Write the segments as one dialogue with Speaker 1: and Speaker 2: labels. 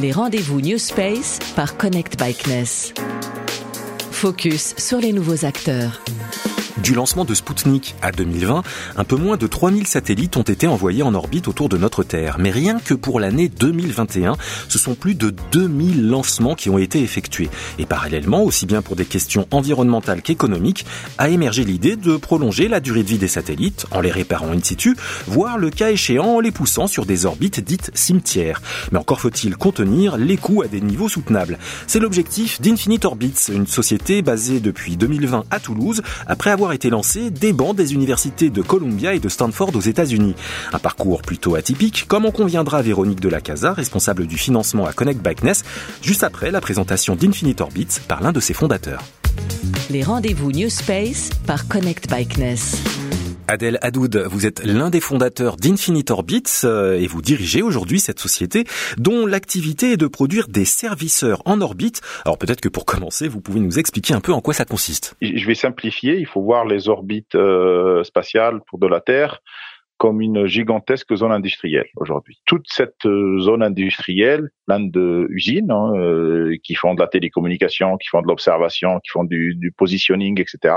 Speaker 1: Les rendez-vous New Space par Connect Bikeness. Focus sur les nouveaux acteurs.
Speaker 2: Du lancement de Sputnik à 2020, un peu moins de 3000 satellites ont été envoyés en orbite autour de notre Terre. Mais rien que pour l'année 2021, ce sont plus de 2000 lancements qui ont été effectués. Et parallèlement, aussi bien pour des questions environnementales qu'économiques, a émergé l'idée de prolonger la durée de vie des satellites en les réparant in situ, voire le cas échéant en les poussant sur des orbites dites cimetières. Mais encore faut-il contenir les coûts à des niveaux soutenables. C'est l'objectif d'Infinite Orbits, une société basée depuis 2020 à Toulouse, après avoir été lancé des bancs des universités de Columbia et de Stanford aux États-Unis. Un parcours plutôt atypique, comme en conviendra Véronique Delacasa, responsable du financement à Connect Bikeness, juste après la présentation d'Infinite Orbits par l'un de ses fondateurs.
Speaker 1: Les rendez-vous New Space par Connect Bikeness.
Speaker 2: Adèle Hadoud, vous êtes l'un des fondateurs d'Infinite Orbits euh, et vous dirigez aujourd'hui cette société dont l'activité est de produire des serviceurs en orbite. Alors peut-être que pour commencer, vous pouvez nous expliquer un peu en quoi ça consiste.
Speaker 3: Je vais simplifier, il faut voir les orbites euh, spatiales pour de la Terre comme une gigantesque zone industrielle aujourd'hui. Toute cette euh, zone industrielle, plein de usines hein, euh, qui font de la télécommunication, qui font de l'observation, qui font du, du, positioning, etc.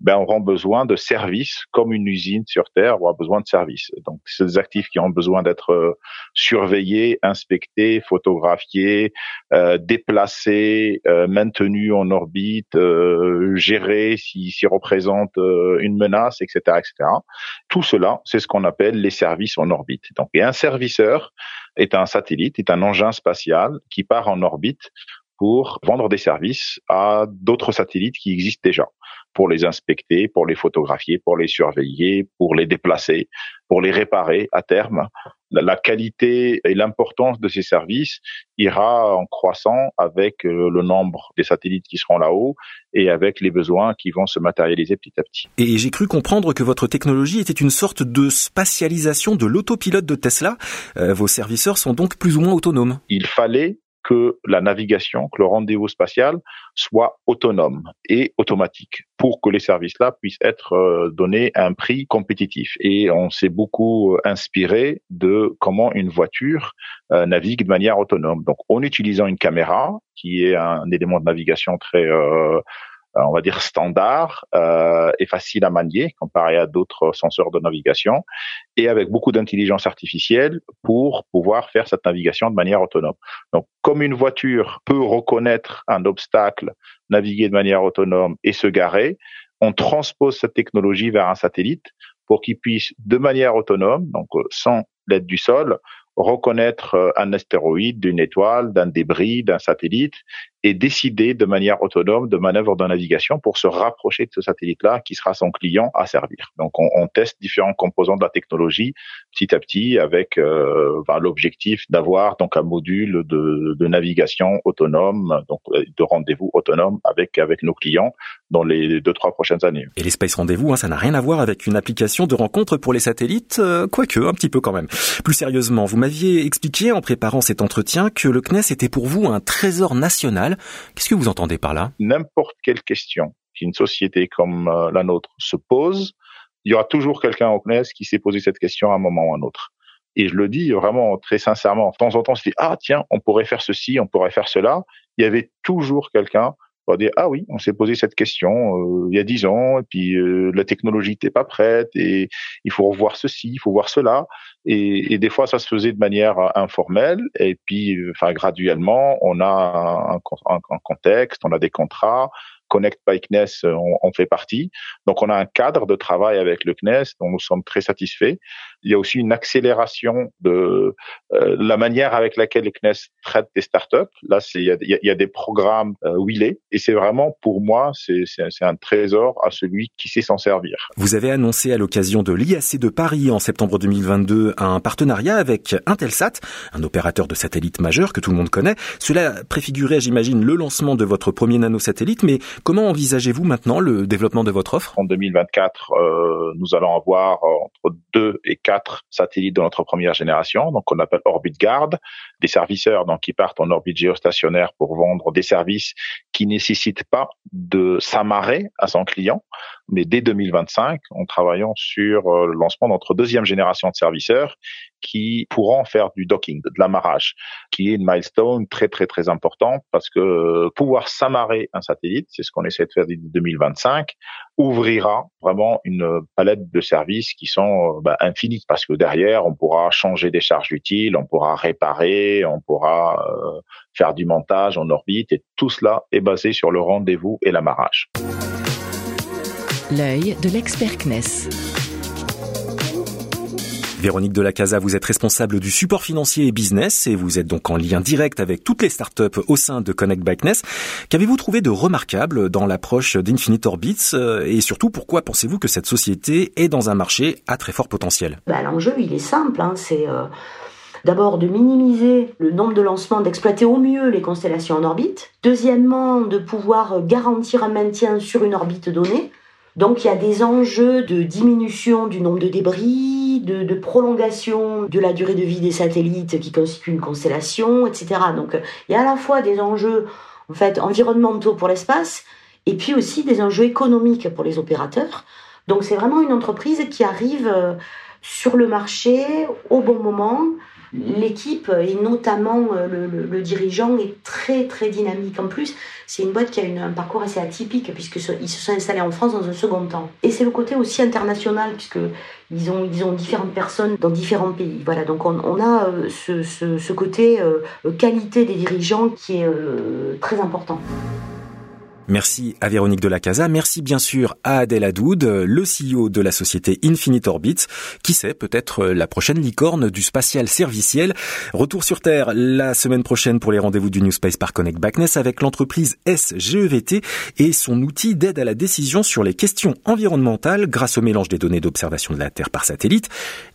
Speaker 3: Ben, auront besoin de services comme une usine sur Terre aura besoin de services. Donc, des actifs qui ont besoin d'être euh, surveillés, inspectés, photographiés, euh, déplacés, euh, maintenus en orbite, gérés s'ils si représentent une menace, etc., etc. Tout cela, c'est ce qu'on appelle les services en orbite. Donc, un serviceur est un satellite, est un engin spatial qui part en orbite pour vendre des services à d'autres satellites qui existent déjà, pour les inspecter, pour les photographier, pour les surveiller, pour les déplacer, pour les réparer à terme. La qualité et l'importance de ces services ira en croissant avec euh, le nombre des satellites qui seront là-haut et avec les besoins qui vont se matérialiser petit à petit.
Speaker 2: Et j'ai cru comprendre que votre technologie était une sorte de spatialisation de l'autopilote de Tesla. Euh, vos serviceurs sont donc plus ou moins autonomes.
Speaker 3: Il fallait que la navigation, que le rendez-vous spatial soit autonome et automatique pour que les services-là puissent être euh, donnés à un prix compétitif. Et on s'est beaucoup euh, inspiré de comment une voiture euh, navigue de manière autonome. Donc, en utilisant une caméra, qui est un élément de navigation très euh, on va dire standard euh, et facile à manier comparé à d'autres senseurs de navigation et avec beaucoup d'intelligence artificielle pour pouvoir faire cette navigation de manière autonome. Donc comme une voiture peut reconnaître un obstacle, naviguer de manière autonome et se garer, on transpose cette technologie vers un satellite pour qu'il puisse de manière autonome, donc euh, sans l'aide du sol, reconnaître euh, un astéroïde, d'une étoile, d'un débris, d'un satellite et décider de manière autonome de manœuvres de navigation pour se rapprocher de ce satellite-là qui sera son client à servir. Donc on, on, teste différents composants de la technologie petit à petit avec euh, l'objectif d'avoir donc un module de, de, navigation autonome, donc euh, de rendez-vous autonome avec avec nos clients dans les deux trois prochaines années.
Speaker 2: Et les Space Rendez-vous, hein, ça n'a rien à voir avec une application de rencontre pour les satellites, euh, quoique un petit peu quand même. Plus sérieusement, vous m'aviez expliqué en préparant cet entretien que le CNES était pour vous un trésor national Qu'est-ce que vous entendez par là?
Speaker 3: N'importe quelle question qu'une société comme euh, la nôtre se pose, il y aura toujours quelqu'un au CNES qui s'est posé cette question à un moment ou à un autre. Et je le dis vraiment très sincèrement. De temps en temps, on se dit ah tiens, on pourrait faire ceci, on pourrait faire cela. Il y avait toujours quelqu'un dire ah oui, on s'est posé cette question euh, il y a dix ans, et puis euh, la technologie n'était pas prête, et il faut revoir ceci, il faut voir cela, et, et, des fois ça se faisait de manière informelle, et puis enfin graduellement on a un, un, un contexte, on a des contrats, Connect by CNES on fait partie. Donc on a un cadre de travail avec le CNES dont nous sommes très satisfaits. Il y a aussi une accélération de euh, la manière avec laquelle le CNES traite des startups. Là, il y a, y a, des programmes euh, Willet et c'est vraiment pour moi c'est un trésor à celui qui sait s'en servir.
Speaker 2: Vous avez annoncé à l'occasion de l'IAC de Paris en septembre 2022 un partenariat avec Intelsat, un opérateur de satellite majeur que tout le monde connaît. Cela préfigurait, j'imagine, le lancement de votre premier nanosatellite, mais Comment envisagez-vous maintenant le développement de votre offre?
Speaker 3: En 2024, euh, nous allons avoir euh, entre 2 et 4 satellites de notre première génération, donc on appelle Orbit Guard, des serviceurs donc qui partent en orbite géostationnaire pour vendre des services qui nécessitent pas de s'amarrer à son client, mais dès 2025, on travaillons sur euh, le lancement de notre deuxième génération de serviceurs qui pourront faire du docking, de l'amarrage, qui est une milestone très très très important parce que pouvoir s'amarrer un satellite, c'est ce qu'on essaie de faire d'ici 2025, ouvrira vraiment une palette de services qui sont bah, infinis parce que derrière on pourra changer des charges utiles, on pourra réparer, on pourra euh, faire du montage en orbite et tout cela est basé sur le rendez-vous et l'amarrage.
Speaker 1: L'œil de l'expert CNES.
Speaker 2: Véronique Casa, vous êtes responsable du support financier et business et vous êtes donc en lien direct avec toutes les startups au sein de Connect Bikeness. Qu'avez-vous trouvé de remarquable dans l'approche d'Infinite Orbits euh, et surtout pourquoi pensez-vous que cette société est dans un marché à très fort potentiel?
Speaker 4: Bah, L'enjeu, il est simple, hein, c'est euh, d'abord de minimiser le nombre de lancements, d'exploiter au mieux les constellations en orbite. Deuxièmement, de pouvoir garantir un maintien sur une orbite donnée. Donc il y a des enjeux de diminution du nombre de débris, de, prolongation de la durée de vie des satellites qui constituent une constellation, etc. Donc il y a à la fois des enjeux en fait environnementaux pour l'espace et puis aussi des enjeux économiques pour les opérateurs. Donc c'est vraiment une entreprise qui arrive euh, sur le marché au bon moment, L'équipe et notamment euh, le, dirigeant est très très dynamique. En plus, c'est une boîte qui a un parcours assez atypique puisqu'ils se sont installés en France dans un second temps. Et c'est le côté aussi international puisque ils ont, ils ont différentes personnes dans différents pays. Voilà, donc on, a euh, ce, ce, côté euh, qualité des dirigeants qui est très important.
Speaker 2: Merci à Véronique de la Casa. Merci bien sûr à Adèle Adoud, le CEO de la société Infinite Orbit. Qui sait, peut-être la prochaine licorne du spatial serviciel. Retour sur Terre la semaine prochaine pour les rendez-vous du New Space par Connect Backness avec l'entreprise SGEVT et son outil d'aide à la décision sur les questions environnementales grâce au mélange des données d'observation de la Terre par satellite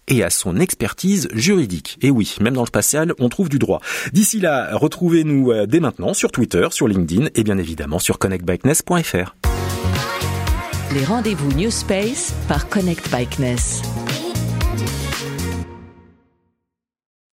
Speaker 2: et à son expertise juridique. Et oui, même dans le spatial, on trouve du droit. D'ici là, retrouvez-nous euh, dès maintenant sur Twitter, sur LinkedIn et bien évidemment sur connectbikeness.fr.
Speaker 1: Les rendez-vous New Space par Connect Bikeness.